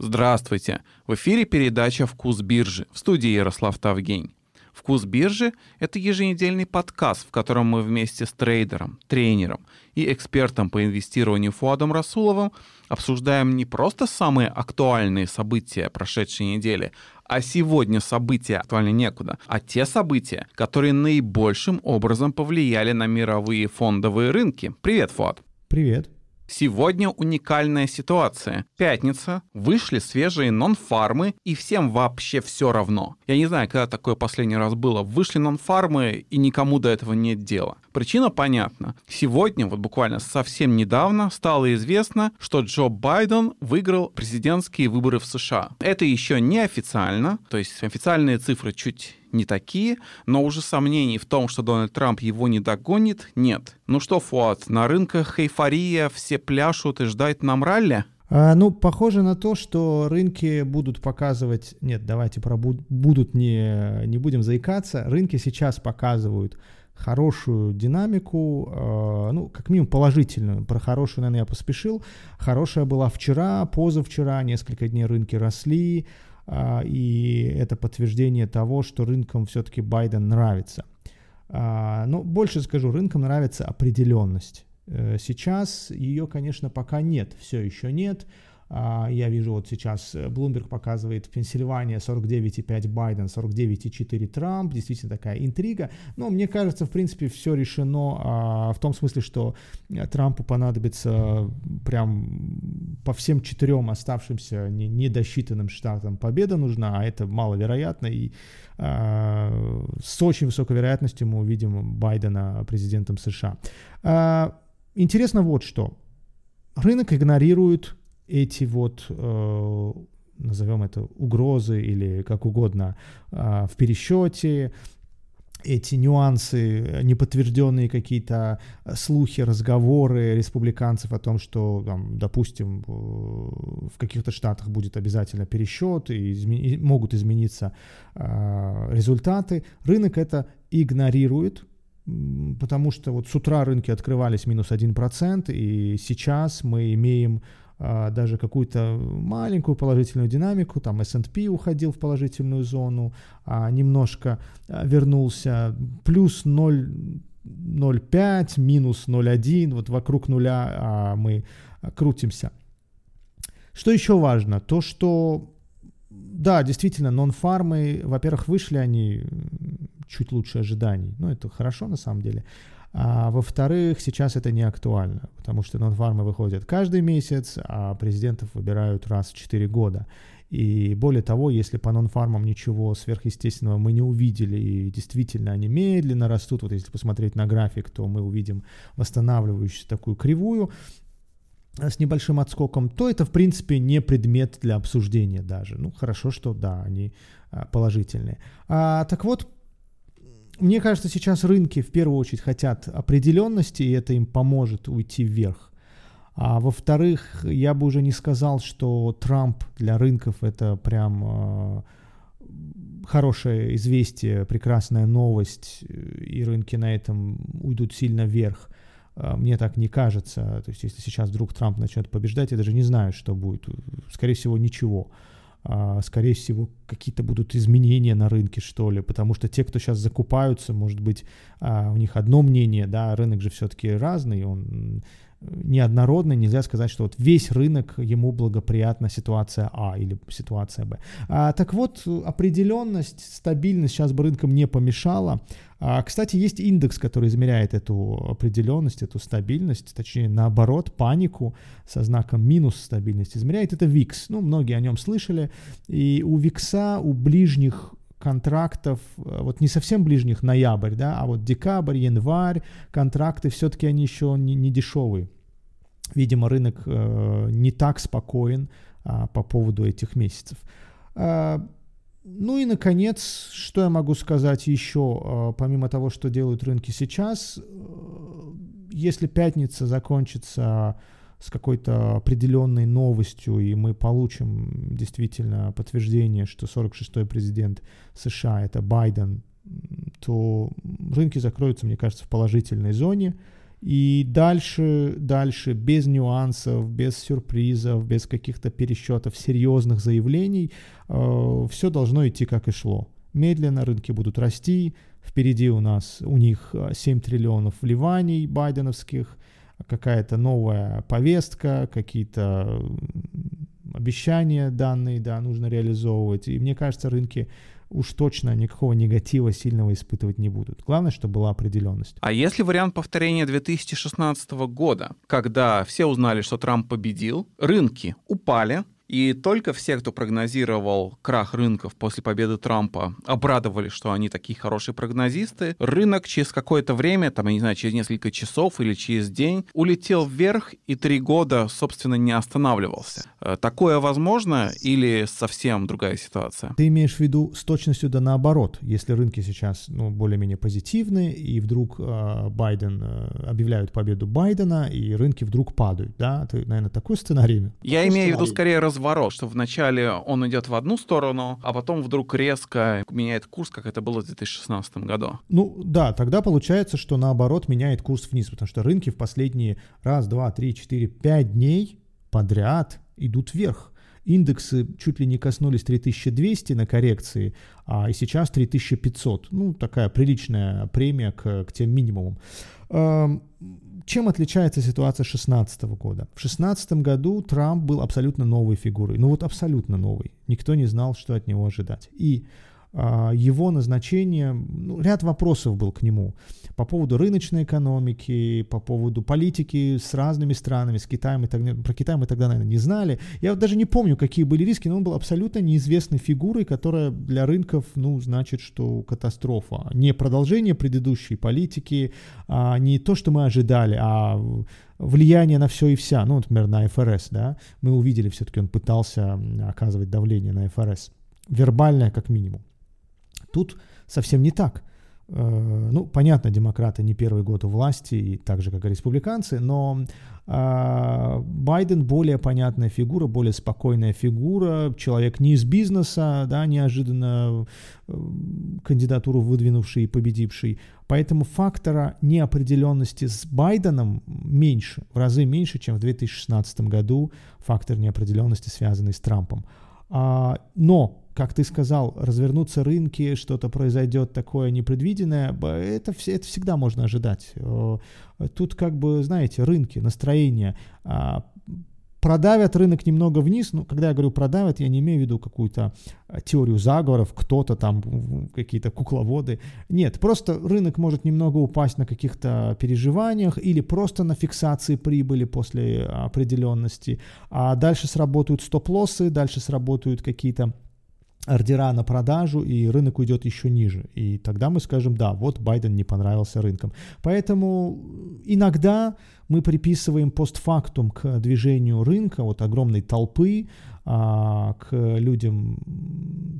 Здравствуйте! В эфире передача «Вкус биржи» в студии Ярослав Тавгень. «Вкус биржи» — это еженедельный подкаст, в котором мы вместе с трейдером, тренером и экспертом по инвестированию Фуадом Расуловым обсуждаем не просто самые актуальные события прошедшей недели, а сегодня события актуальны некуда, а те события, которые наибольшим образом повлияли на мировые фондовые рынки. Привет, Фуад! Привет! Сегодня уникальная ситуация. Пятница, вышли свежие нон-фармы, и всем вообще все равно. Я не знаю, когда такое последний раз было. Вышли нон-фармы, и никому до этого нет дела. Причина понятна. Сегодня, вот буквально совсем недавно, стало известно, что Джо Байден выиграл президентские выборы в США. Это еще не официально, то есть официальные цифры чуть не такие, но уже сомнений в том, что Дональд Трамп его не догонит, нет. Ну что, Фуат, на рынках эйфория, все пляшут и ждать нам ралли? А, ну, похоже на то, что рынки будут показывать... Нет, давайте про буд... будут не, не будем заикаться. Рынки сейчас показывают хорошую динамику, э, ну, как минимум положительную. Про хорошую, наверное, я поспешил. Хорошая была вчера, позавчера, несколько дней рынки росли, и это подтверждение того, что рынкам все-таки Байден нравится. А, но больше скажу, рынкам нравится определенность. Э, сейчас ее, конечно, пока нет, все еще нет. А, я вижу вот сейчас э, Bloomberg показывает Пенсильвания 49,5 Байден, 49,4 Трамп. Действительно такая интрига. Но мне кажется, в принципе, все решено а, в том смысле, что э, Трампу понадобится прям по всем четырем оставшимся недосчитанным штатам победа нужна, а это маловероятно. И а, с очень высокой вероятностью мы увидим Байдена президентом США. Интересно вот что. Рынок игнорирует эти вот, э, назовем это угрозы или как угодно, э, в пересчете, эти нюансы, неподтвержденные какие-то слухи, разговоры республиканцев о том, что, там, допустим, в каких-то штатах будет обязательно пересчет и изме- могут измениться э, результаты, рынок это игнорирует, потому что вот с утра рынки открывались минус 1%, и сейчас мы имеем а, даже какую-то маленькую положительную динамику, там S&P уходил в положительную зону, а, немножко а, вернулся, плюс 0,05, минус 0,1, вот вокруг нуля а, мы крутимся. Что еще важно? То, что, да, действительно, нон-фармы, во-первых, вышли они чуть лучше ожиданий, ну, это хорошо на самом деле, а во-вторых, сейчас это не актуально, потому что нон-фармы выходят каждый месяц, а президентов выбирают раз в 4 года. И более того, если по нон-фармам ничего сверхъестественного мы не увидели, и действительно они медленно растут, вот если посмотреть на график, то мы увидим восстанавливающуюся такую кривую с небольшим отскоком, то это, в принципе, не предмет для обсуждения даже. Ну, хорошо, что да, они а, положительные. А, так вот, мне кажется, сейчас рынки в первую очередь хотят определенности, и это им поможет уйти вверх. А во-вторых, я бы уже не сказал, что Трамп для рынков это прям э, хорошее известие, прекрасная новость, и рынки на этом уйдут сильно вверх. А, мне так не кажется. То есть, если сейчас вдруг Трамп начнет побеждать, я даже не знаю, что будет. Скорее всего, ничего. А, скорее всего, какие-то будут изменения на рынке, что ли, потому что те, кто сейчас закупаются, может быть, а, у них одно мнение, да, рынок же все-таки разный, он неоднородный, нельзя сказать, что вот весь рынок ему благоприятна ситуация А или ситуация Б. А, так вот, определенность, стабильность сейчас бы рынкам не помешала. А, кстати, есть индекс, который измеряет эту определенность, эту стабильность, точнее, наоборот, панику со знаком минус стабильность измеряет. Это VIX. Ну, многие о нем слышали. И у VIX, у ближних контрактов, э, вот не совсем ближних, ноябрь, да, а вот декабрь, январь, контракты все-таки они еще не, не дешевые. Видимо, рынок э, не так спокоен э, по поводу этих месяцев. Э, ну и, наконец, что я могу сказать еще, э, помимо того, что делают рынки сейчас, э, если пятница закончится с какой-то определенной новостью, и мы получим действительно подтверждение, что 46-й президент США это Байден, то рынки закроются, мне кажется, в положительной зоне, И дальше, дальше, без нюансов, без сюрпризов, без каких-то пересчетов, серьезных заявлений, э, все должно идти как и шло. Медленно рынки будут расти, впереди у нас, у них 7 триллионов вливаний байденовских, какая-то новая повестка, какие-то обещания данные, да, нужно реализовывать. И мне кажется, рынки уж точно никакого негатива сильного испытывать не будут. Главное, чтобы была определенность. А если вариант повторения 2016 года, когда все узнали, что Трамп победил, рынки упали, и только все, кто прогнозировал крах рынков после победы Трампа, обрадовались, что они такие хорошие прогнозисты. Рынок через какое-то время, там, я не знаю, через несколько часов или через день, улетел вверх и три года, собственно, не останавливался. Э, такое возможно или совсем другая ситуация? Ты имеешь в виду с точностью да наоборот. Если рынки сейчас ну, более-менее позитивны, и вдруг э, Байден э, объявляют победу Байдена, и рынки вдруг падают, да? Ты, наверное, такой сценарий? Я имею в виду скорее раз разворот, что вначале он идет в одну сторону, а потом вдруг резко меняет курс, как это было в 2016 году. Ну да, тогда получается, что наоборот меняет курс вниз, потому что рынки в последние раз, два, три, четыре, пять дней подряд идут вверх. Индексы чуть ли не коснулись 3200 на коррекции, а и сейчас 3500. Ну, такая приличная премия к, к тем минимумам. Чем отличается ситуация 2016 года? В 2016 году Трамп был абсолютно новой фигурой. Ну вот абсолютно новый. Никто не знал, что от него ожидать. И его назначение, ну, ряд вопросов был к нему по поводу рыночной экономики, по поводу политики с разными странами, с Китаем и так далее. Про Китай мы тогда, наверное, не знали. Я вот даже не помню, какие были риски, но он был абсолютно неизвестной фигурой, которая для рынков, ну, значит, что катастрофа. Не продолжение предыдущей политики, а не то, что мы ожидали, а влияние на все и вся. Ну, например, на ФРС, да. Мы увидели, все-таки он пытался оказывать давление на ФРС. Вербальное, как минимум. Тут совсем не так. Э, ну, понятно, демократы не первый год у власти, и так же, как и республиканцы, но э, Байден более понятная фигура, более спокойная фигура, человек не из бизнеса, да, неожиданно э, кандидатуру выдвинувший и победивший. Поэтому фактора неопределенности с Байденом меньше, в разы меньше, чем в 2016 году фактор неопределенности, связанный с Трампом. А, но как ты сказал, развернутся рынки, что-то произойдет такое непредвиденное, это, это всегда можно ожидать. Тут как бы, знаете, рынки, настроение. А, продавят рынок немного вниз, ну, когда я говорю продавят, я не имею в виду какую-то а, теорию заговоров, кто-то там, какие-то кукловоды. Нет, просто рынок может немного упасть на каких-то переживаниях или просто на фиксации прибыли после определенности, а дальше сработают стоп-лоссы, дальше сработают какие-то ордера на продажу, и рынок уйдет еще ниже. И тогда мы скажем, да, вот Байден не понравился рынкам. Поэтому иногда мы приписываем постфактум к движению рынка, вот огромной толпы, а, к людям,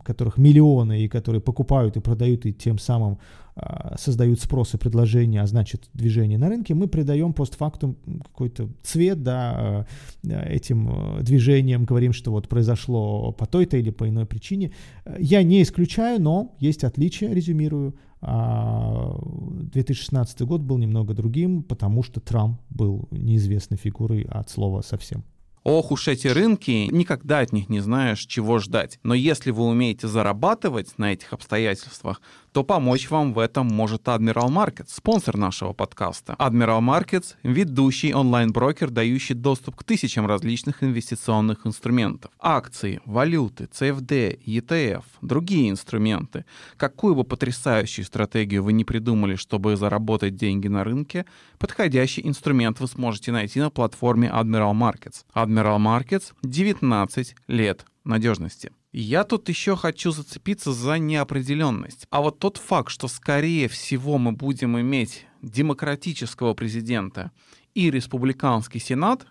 которых миллионы, и которые покупают и продают, и тем самым а, создают спрос и предложение, а значит движение на рынке, мы придаем постфактум какой-то цвет да, а, этим движением, говорим, что вот произошло по той-то или по иной причине. Я не исключаю, но есть отличия, резюмирую. 2016 год был немного другим, потому что Трамп был неизвестной фигурой от слова совсем. Ох уж эти рынки, никогда от них не знаешь, чего ждать. Но если вы умеете зарабатывать на этих обстоятельствах, то помочь вам в этом может Admiral Markets, спонсор нашего подкаста. Admiral Markets — ведущий онлайн-брокер, дающий доступ к тысячам различных инвестиционных инструментов. Акции, валюты, CFD, ETF, другие инструменты. Какую бы потрясающую стратегию вы не придумали, чтобы заработать деньги на рынке, подходящий инструмент вы сможете найти на платформе Admiral Markets. Admiral Markets — 19 лет надежности. Я тут еще хочу зацепиться за неопределенность. А вот тот факт, что скорее всего мы будем иметь демократического президента и республиканский сенат,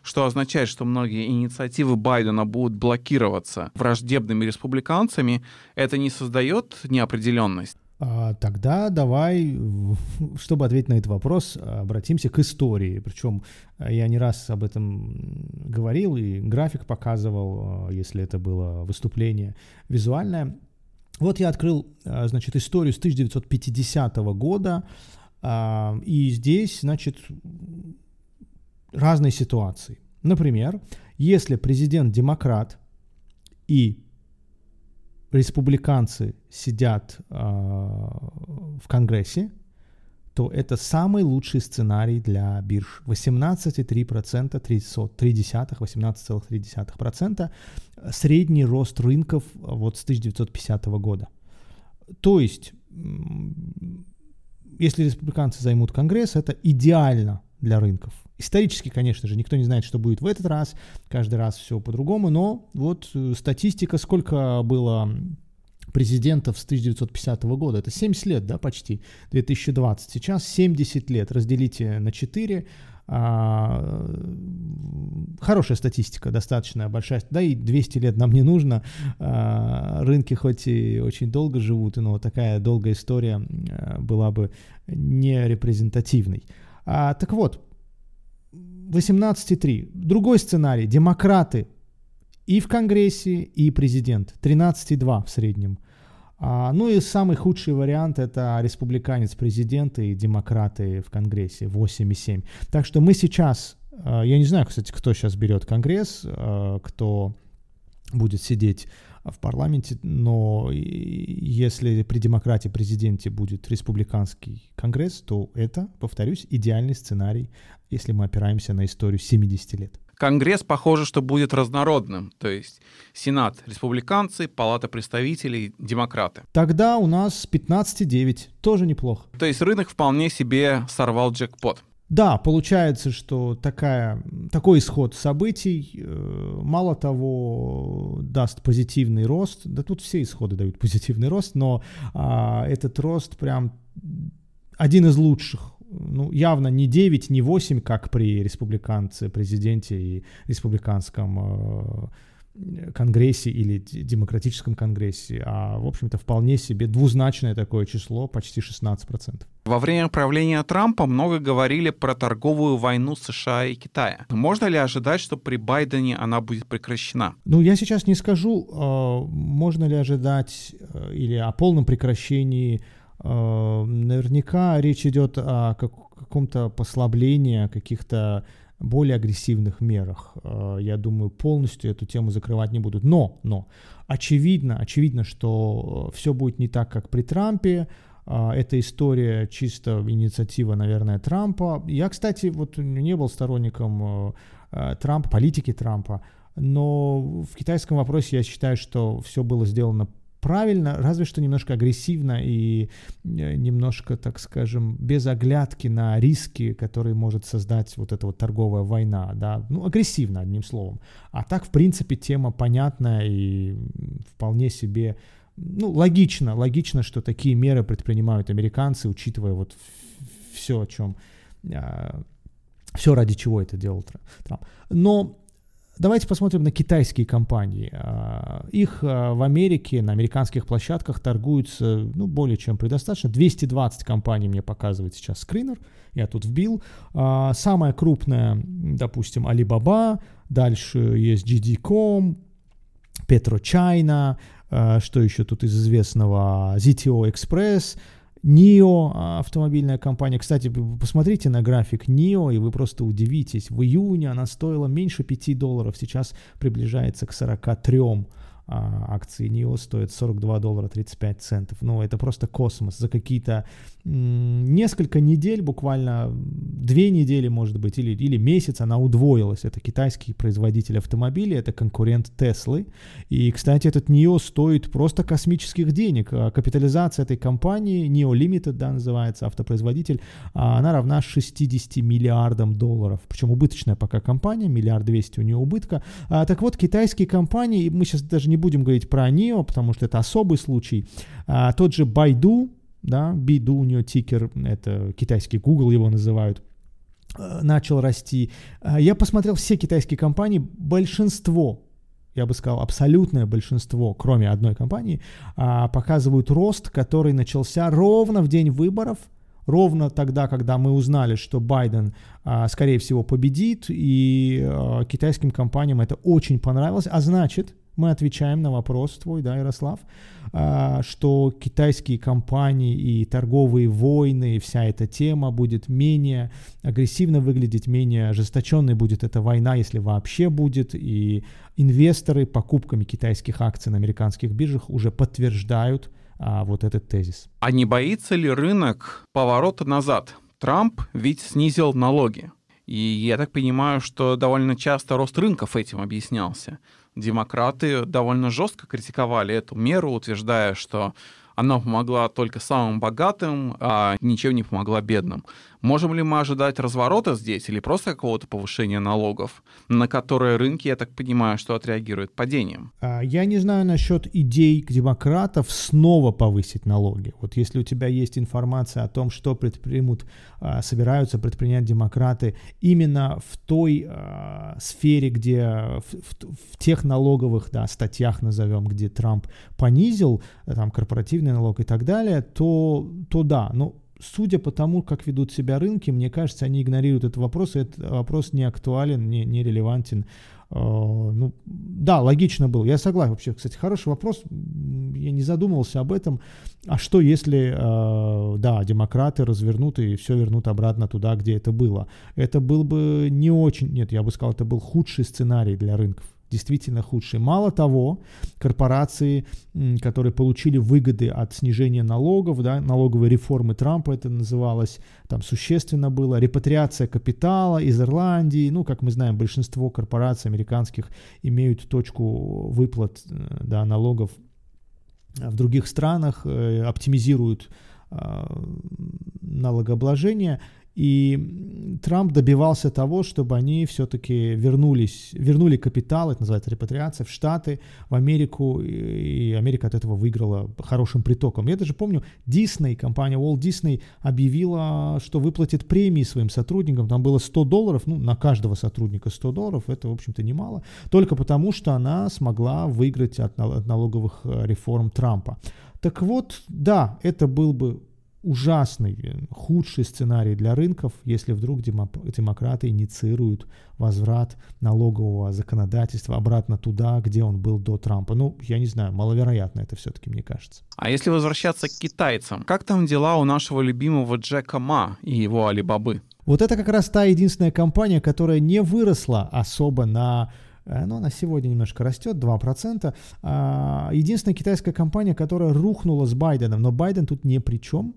что означает, что многие инициативы Байдена будут блокироваться враждебными республиканцами, это не создает неопределенность. А, тогда давай, чтобы ответить на этот вопрос, обратимся к истории. Причем э, я не раз об этом говорил и график показывал, э, если это было выступление визуальное. Вот я открыл, э, значит, историю с 1950 года. А, и здесь, значит, разные ситуации. Например, если президент демократ и республиканцы сидят э, в Конгрессе, то это самый лучший сценарий для бирж. 18,3%, 18,3% средний рост рынков вот с 1950 года. То есть, если республиканцы займут Конгресс, это идеально для рынков. Исторически, конечно же, никто не знает, что будет в этот раз. Каждый раз все по-другому. Но вот э, статистика, сколько было президентов с 1950 года. Это 70 лет, да, почти, 2020. Сейчас 70 лет. Разделите на 4. А, хорошая статистика, достаточно большая. Да и 200 лет нам не нужно. А, рынки хоть и очень долго живут, но такая долгая история а, была бы не репрезентативной. А, так вот, 18,3. Другой сценарий. Демократы и в Конгрессе, и президент. 13,2 в среднем. А, ну и самый худший вариант это республиканец президент и демократы в Конгрессе 8,7. Так что мы сейчас, а, я не знаю, кстати, кто сейчас берет Конгресс, а, кто будет сидеть в парламенте, но если при демократии президенте будет республиканский конгресс, то это, повторюсь, идеальный сценарий, если мы опираемся на историю 70 лет. Конгресс, похоже, что будет разнородным, то есть Сенат — республиканцы, Палата представителей — демократы. Тогда у нас 15,9, тоже неплохо. То есть рынок вполне себе сорвал джекпот. Да, получается, что такая, такой исход событий, э, мало того, даст позитивный рост. Да тут все исходы дают позитивный рост, но а, этот рост прям один из лучших. Ну, явно не 9, не 8, как при республиканце, президенте и республиканском э, Конгрессе или Демократическом Конгрессе, а, в общем-то, вполне себе двузначное такое число, почти 16%. Во время правления Трампа много говорили про торговую войну США и Китая. Можно ли ожидать, что при Байдене она будет прекращена? Ну, я сейчас не скажу, а, можно ли ожидать э, или о полном прекращении. А, наверняка речь идет о каком-то послаблении, каких-то более агрессивных мерах. Э, я думаю, полностью эту тему закрывать не будут. Но, но, очевидно, очевидно, что э, все будет не так, как при Трампе. Э, эта история чисто инициатива, наверное, Трампа. Я, кстати, вот не был сторонником Трампа, политики Трампа, но в китайском вопросе я считаю, что все было сделано правильно, разве что немножко агрессивно и э, немножко, так скажем, без оглядки на риски, которые может создать вот эта вот торговая война, да, ну, агрессивно, одним словом. А так, в принципе, тема понятная и вполне себе, ну, логично, логично, что такие меры предпринимают американцы, учитывая вот все, о чем, а, все ради чего это делал Трамп. Но Давайте посмотрим на китайские компании. А, их а, в Америке, на американских площадках торгуются ну, более чем предостаточно. 220 компаний мне показывает сейчас скринер. Я тут вбил. А, самая крупная, допустим, Alibaba. Дальше есть GD.com, PetroChina. Что еще тут из известного? ZTO Express. NIO а, автомобильная компания. Кстати, посмотрите на график NIO, и вы просто удивитесь. В июне она стоила меньше 5 долларов, сейчас приближается к 43 а, акции NIO стоят 42 доллара 35 центов. Ну, это просто космос. За какие-то несколько недель, буквально две недели, может быть, или, или месяц она удвоилась. Это китайский производитель автомобилей, это конкурент Теслы. И, кстати, этот NIO стоит просто космических денег. А капитализация этой компании, NIO Limited, да, называется, автопроизводитель, а, она равна 60 миллиардам долларов. Причем убыточная пока компания, миллиард двести у нее убытка. Так вот, китайские компании, мы сейчас даже не будем говорить про NIO, потому что это особый случай. А, тот же Baidu, да, Биду у нее тикер, это китайский Google его называют, а, начал расти. А, я посмотрел все китайские компании, большинство я бы сказал, абсолютное большинство, кроме одной компании, а, показывают рост, который начался ровно в день выборов, ровно тогда, когда мы узнали, что Байден, скорее всего, победит, и китайским компаниям это очень понравилось, а значит, мы отвечаем на вопрос твой, да, Ярослав, а, что китайские компании и торговые войны, и вся эта тема будет менее агрессивно выглядеть, менее ожесточенной будет эта война, если вообще будет, и инвесторы покупками китайских акций на американских биржах уже подтверждают а, вот этот тезис. А не боится ли рынок поворота назад? Трамп ведь снизил налоги. И я так понимаю, что довольно часто рост рынков этим объяснялся демократы довольно жестко критиковали эту меру, утверждая, что она помогла только самым богатым, а ничем не помогла бедным. Можем ли мы ожидать разворота здесь или просто какого-то повышения налогов, на которые рынки, я так понимаю, что отреагируют падением? А, я не знаю насчет идей демократов снова повысить налоги. Вот если у тебя есть информация о том, что предпримут, а, собираются предпринять демократы именно в той э, сфере, где в, в, в тех налоговых да, статьях, назовем, где Трамп понизил там корпоративный налог и так далее, то, то да, но судя по тому, как ведут себя рынки, мне кажется, они игнорируют этот вопрос, и этот вопрос не актуален, не, не релевантен. Uh, ну, да, логично был. Я согласен. Вообще, кстати, хороший вопрос. Я не задумывался об этом. А что, если, uh, да, демократы развернут и все вернут обратно туда, где это было? Это был бы не очень, нет, я бы сказал, это был худший сценарий для рынков действительно худшие. Мало того, корпорации, которые получили выгоды от снижения налогов, да, налоговой реформы Трампа это называлось, там существенно было, репатриация капитала из Ирландии, ну, как мы знаем, большинство корпораций американских имеют точку выплат э, да, налогов в других странах, э, оптимизируют а, налогообложение, и Трамп добивался того, чтобы они все-таки вернулись, вернули капитал, это называется репатриация, в Штаты, в Америку, и Америка от этого выиграла хорошим притоком. Я даже помню, Disney, компания Walt Disney объявила, что выплатит премии своим сотрудникам, там было 100 долларов, ну, на каждого сотрудника 100 долларов, это, в общем-то, немало, только потому, что она смогла выиграть от налоговых э, реформ Трампа. Так вот, да, это был бы ужасный, худший сценарий для рынков, если вдруг демократы инициируют возврат налогового законодательства обратно туда, где он был до Трампа. Ну, я не знаю, маловероятно это все-таки, мне кажется. А если возвращаться к китайцам, как там дела у нашего любимого Джека Ма и его Алибабы? Вот это как раз та единственная компания, которая не выросла особо на э, но она сегодня немножко растет, 2%. А, единственная китайская компания, которая рухнула с Байденом, но Байден тут ни при чем.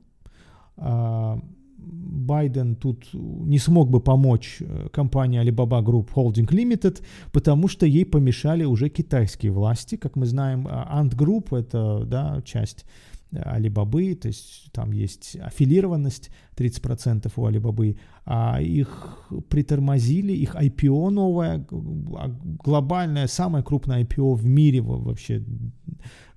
А, Байден тут не смог бы помочь э, компании Alibaba Group Holding Limited, потому что ей помешали уже китайские власти. Как мы знаем, а, Ant Group — это да, часть Алибабы, то есть там есть аффилированность 30% у Алибабы, а их притормозили, их IPO новое, а глобальное, самое крупное IPO в мире вообще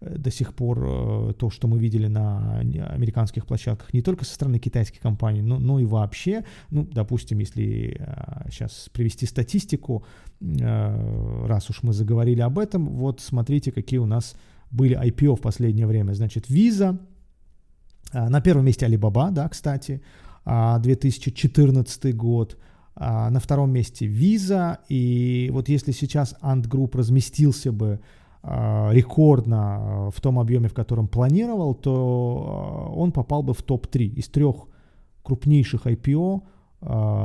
э, до сих пор, э, то, что мы видели на американских площадках, не только со стороны китайских компаний, но, но и вообще, ну, допустим, если сейчас э, привести статистику, раз уж мы заговорили об этом, вот смотрите, какие у нас были IPO в последнее время. Значит, Visa, а, на первом месте Alibaba, да, кстати, 2014 а, год, а, на втором месте Visa, и вот если сейчас Ant Group разместился бы рекордно в том объеме, в котором планировал, то он попал бы в топ-3 из трех крупнейших IPO,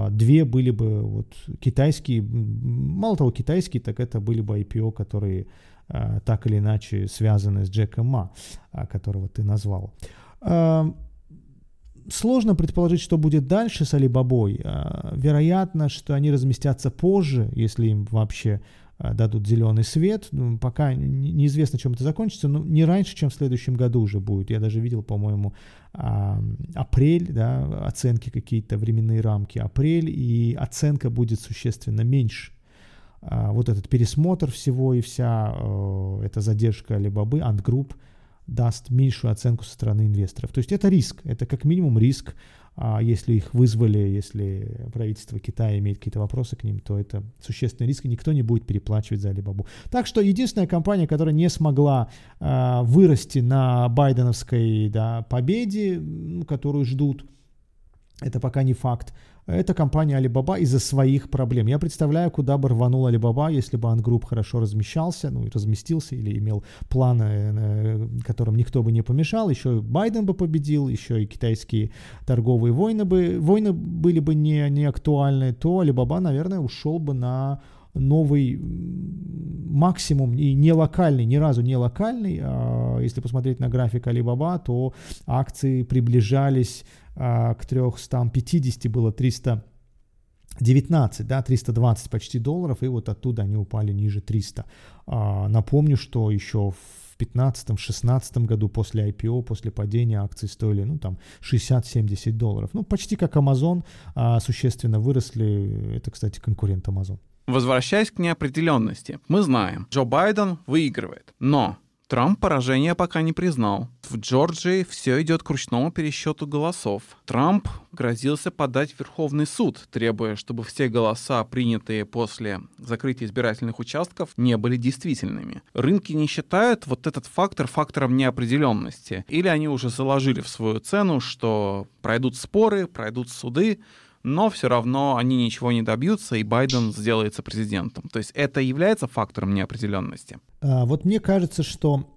две были бы вот китайские, мало того китайские, так это были бы IPO, которые так или иначе связаны с Джеком Ма, э, которого ты назвал. Э, сложно предположить, что будет дальше с Алибабой. Вероятно, что они разместятся позже, если им вообще дадут зеленый свет. Ну, пока неизвестно, чем это закончится, но не раньше, чем в следующем году уже будет. Я даже видел, по-моему, апрель, да, оценки какие-то, временные рамки, апрель, и оценка будет существенно меньше вот этот пересмотр всего и вся э, эта задержка Alibaba, Ant Group даст меньшую оценку со стороны инвесторов. То есть это риск, это как минимум риск, а если их вызвали, если правительство Китая имеет какие-то вопросы к ним, то это существенный риск, и никто не будет переплачивать за Alibaba. Так что единственная компания, которая не смогла э, вырасти на байденовской да, победе, которую ждут, это пока не факт, это компания Alibaba из-за своих проблем. Я представляю, куда бы рванул Alibaba, если бы Group хорошо размещался, ну, разместился или имел планы, э, которым никто бы не помешал. Еще и Байден бы победил, еще и китайские торговые войны бы, войны были бы не, не актуальны, то Alibaba, наверное, ушел бы на новый максимум и не локальный, ни разу не локальный. А если посмотреть на график Alibaba, то акции приближались к 350, было 319, да, 320 почти долларов, и вот оттуда они упали ниже 300. А, напомню, что еще в 2015-2016 году после IPO, после падения акции стоили, ну, там, 60-70 долларов. Ну, почти как Amazon, а, существенно выросли. Это, кстати, конкурент Amazon. Возвращаясь к неопределенности, мы знаем, Джо Байден выигрывает, но Трамп поражение пока не признал. В Джорджии все идет к ручному пересчету голосов. Трамп грозился подать в Верховный суд, требуя, чтобы все голоса, принятые после закрытия избирательных участков, не были действительными. Рынки не считают вот этот фактор фактором неопределенности. Или они уже заложили в свою цену, что пройдут споры, пройдут суды, но все равно они ничего не добьются, и Байден сделается президентом. То есть это является фактором неопределенности. А, вот мне кажется, что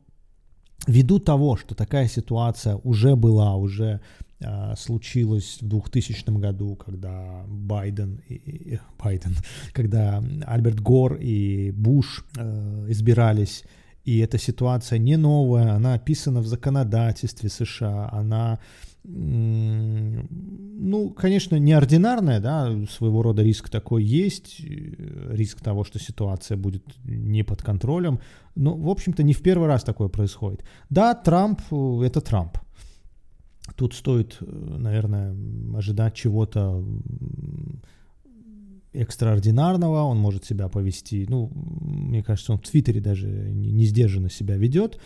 ввиду того, что такая ситуация уже была, уже а, случилась в 2000 году, когда Байден, и, Байден, когда Альберт Гор и Буш э, избирались, и эта ситуация не новая, она описана в законодательстве США, она ну, конечно, неординарная, да, своего рода риск такой есть, э, риск того, что ситуация будет не под контролем, но, в общем-то, не в первый раз такое происходит. Да, Трамп — это Трамп. Тут стоит, э, наверное, ожидать чего-то экстраординарного, он может себя повести, ну, мне кажется, он в Твиттере даже не, не сдержанно себя ведет,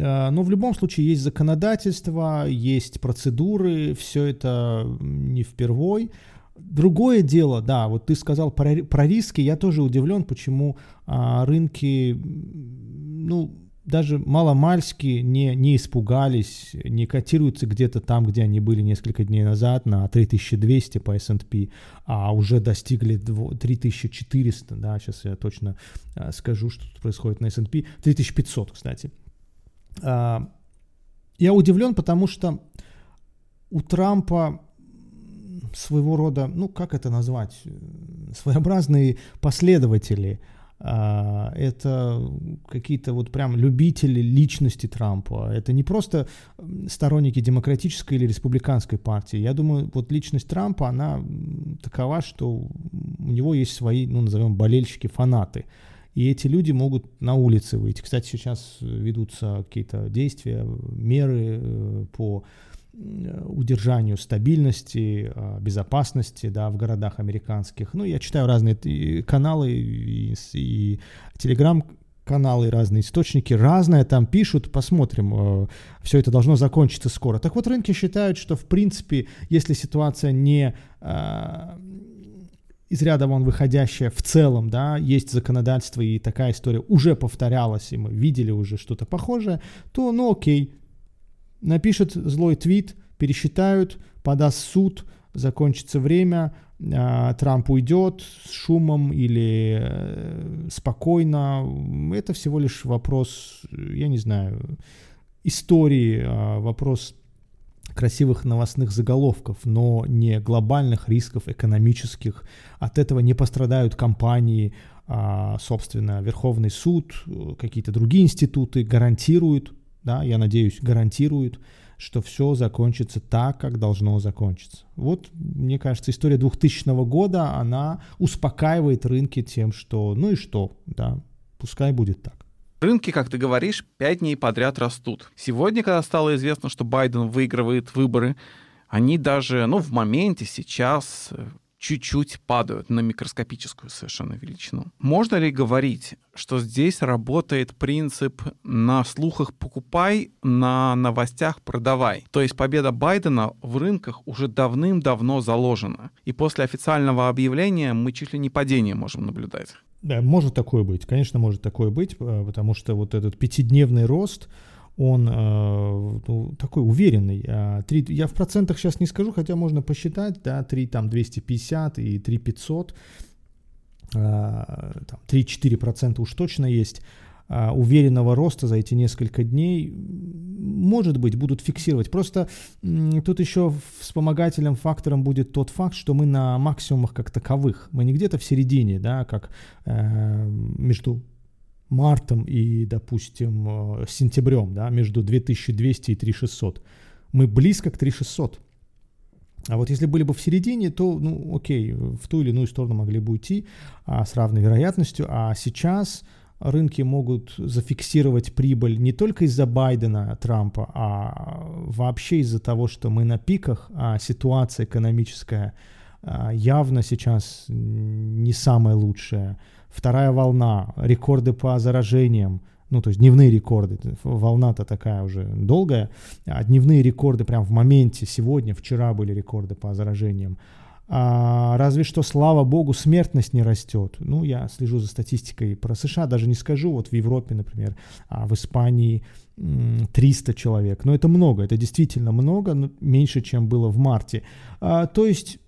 а, но в любом случае есть законодательство, есть процедуры, все это не впервой. Другое дело, да, вот ты сказал про, про риски, я тоже удивлен, почему а, рынки, ну, даже маломальски не, не испугались, не котируются где-то там, где они были несколько дней назад на 3200 по S&P, а уже достигли 3400, да, сейчас я точно а, скажу, что тут происходит на S&P, 3500, кстати. А, я удивлен, потому что у Трампа своего рода, ну как это назвать, своеобразные последователи. А, это какие-то вот прям любители личности Трампа. Это не просто сторонники демократической или республиканской партии. Я думаю, вот личность Трампа, она такова, что у него есть свои, ну назовем, болельщики, фанаты и эти люди могут на улице выйти. Кстати, сейчас ведутся какие-то действия, меры э, по удержанию стабильности, а, безопасности да, в городах американских. Ну, я читаю разные каналы и, и телеграм каналы, разные источники, разное там пишут, посмотрим, э, все это должно закончиться скоро. Так вот, рынки считают, что, в принципе, если ситуация не из ряда вон выходящая в целом, да, есть законодательство, и такая история уже повторялась, и мы видели уже что-то похожее, то, ну окей, напишет злой твит, пересчитают, подаст суд, закончится время, а, Трамп уйдет с шумом или э, спокойно. Это всего лишь вопрос, я не знаю, истории, а, вопрос красивых новостных заголовков, но не глобальных рисков экономических. От этого не пострадают компании, а, собственно, Верховный суд, какие-то другие институты гарантируют, да, я надеюсь, гарантируют, что все закончится так, как должно закончиться. Вот, мне кажется, история 2000 года, она успокаивает рынки тем, что ну и что, да, пускай будет так. Рынки, как ты говоришь, пять дней подряд растут. Сегодня, когда стало известно, что Байден выигрывает выборы, они даже, ну, в моменте сейчас э, чуть-чуть падают на микроскопическую совершенно величину. Можно ли говорить, что здесь работает принцип на слухах покупай, на новостях продавай? То есть победа Байдена в рынках уже давным-давно заложена. И после официального объявления мы чуть ли не падение можем наблюдать. Да, может такое быть, конечно, может такое быть, э, потому что вот этот пятидневный рост, он э, ну, такой уверенный. 3, а, я в процентах сейчас не скажу, хотя можно посчитать, да, 3 там 250 и 3 500, 3-4% уж точно есть а, уверенного роста за эти несколько дней, может быть, будут фиксировать. Просто тут еще вспомогательным фактором будет тот факт, что мы на максимумах как таковых. Мы не где-то в середине, да, как э, между мартом и, допустим, э, сентябрем, да, между 2200 и 3600. Мы близко к 3600. А вот если были бы в середине, то, ну, окей, в ту или иную сторону могли бы уйти а, с равной вероятностью. А сейчас рынки могут зафиксировать прибыль не только из-за Байдена, Трампа, а вообще из-за того, что мы на пиках, а ситуация экономическая а, явно сейчас не самая лучшая. Вторая волна, рекорды по заражениям, ну, то есть дневные рекорды, волна-то такая уже долгая, а дневные рекорды прям в моменте, сегодня, вчера были рекорды по заражениям. А, разве что, слава богу, смертность не растет. Ну, я слежу за статистикой про США, даже не скажу, вот в Европе, например, а в Испании 300 человек. Но это много, это действительно много, но меньше, чем было в марте. А, то есть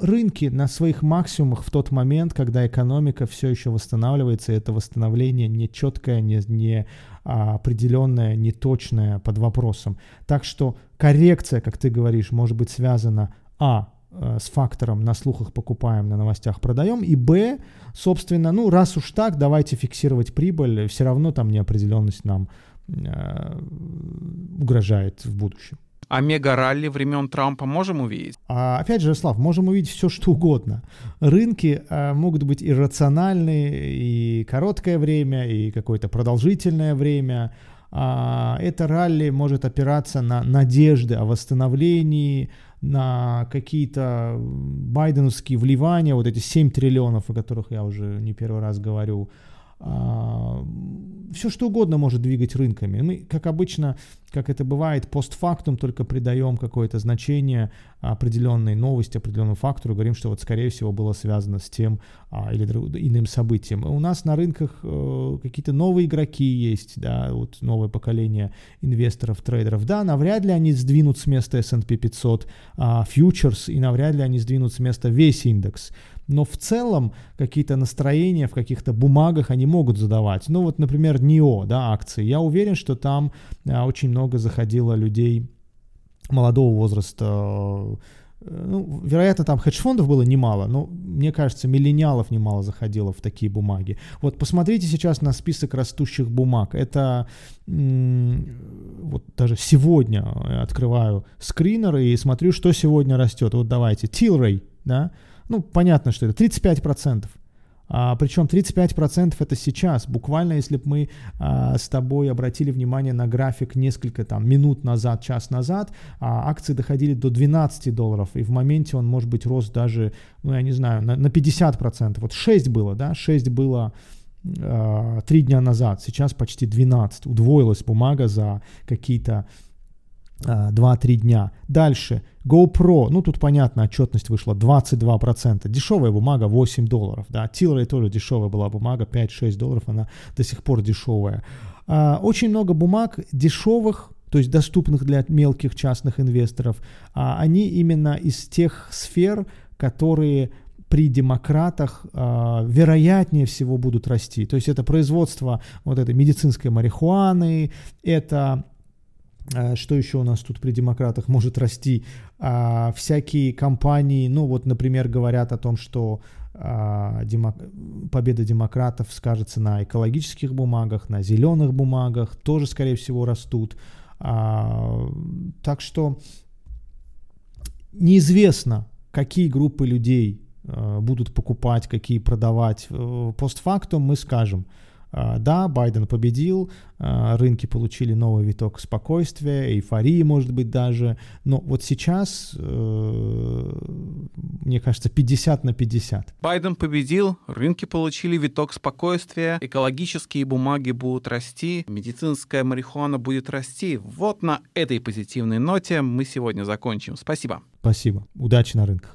рынки на своих максимумах в тот момент, когда экономика все еще восстанавливается, и это восстановление не четкое, не, не а, определенное, не точное под вопросом. Так что коррекция, как ты говоришь, может быть связана а Э, с фактором на слухах покупаем, на новостях продаем, и Б, собственно, ну раз уж так, давайте фиксировать прибыль, все равно там неопределенность нам э, угрожает в будущем. А мега-ралли времен Трампа можем увидеть? А, опять же, Слав, можем увидеть все, что угодно. Рынки а, могут быть иррациональны и короткое время, и какое-то продолжительное время. А, это ралли может опираться на надежды о восстановлении, на какие-то байденовские вливания, вот эти 7 триллионов, о которых я уже не первый раз говорю, а, все что угодно может двигать рынками. Мы, как обычно, как это бывает, постфактум только придаем какое-то значение определенной новости, определенному фактору, говорим, что вот скорее всего было связано с тем а, или иным событием. У нас на рынках э, какие-то новые игроки есть, да, вот новое поколение инвесторов, трейдеров. Да, навряд ли они сдвинут с места S&P 500 а, фьючерс и навряд ли они сдвинут с места весь индекс но в целом какие-то настроения в каких-то бумагах они могут задавать. Ну вот, например, НИО, да, акции. Я уверен, что там а, очень много заходило людей молодого возраста, э, ну, вероятно, там хедж-фондов было немало, но мне кажется, миллениалов немало заходило в такие бумаги. Вот посмотрите сейчас на список растущих бумаг. Это вот даже сегодня открываю скринер и смотрю, что сегодня растет. Вот давайте, Tilray, да, ну, понятно, что это 35%. А, причем 35% это сейчас. Буквально, если бы мы а, с тобой обратили внимание на график несколько там, минут назад, час назад, а, акции доходили до 12 долларов. И в моменте он, может быть, рос даже, ну, я не знаю, на, на 50%. Вот 6 было, да, 6 было а, 3 дня назад. Сейчас почти 12. Удвоилась бумага за какие-то 2-3 дня. Дальше, GoPro, ну тут понятно, отчетность вышла 22%. Дешевая бумага 8 долларов, да, Tilray тоже дешевая была бумага, 5-6 долларов, она до сих пор дешевая. А, очень много бумаг дешевых, то есть доступных для мелких частных инвесторов, а они именно из тех сфер, которые при демократах э, вероятнее всего будут расти. То есть это производство вот этой медицинской марихуаны, это Э, что еще у нас тут при демократах может расти? А, всякие компании, ну вот, например, говорят о том, что а, победа демократов скажется на экологических бумагах, на зеленых бумагах, тоже, скорее всего, растут. А, так что неизвестно, какие группы людей а, будут покупать, какие продавать. Э, постфактум мы скажем – а, да, Байден победил, а, рынки получили новый виток спокойствия, эйфории, может быть, даже, но вот сейчас, э, мне кажется, 50 на 50. Байден победил, рынки получили виток спокойствия, экологические бумаги будут расти, медицинская марихуана будет расти. Вот на этой позитивной ноте мы сегодня закончим. Спасибо. Спасибо. Удачи на рынках.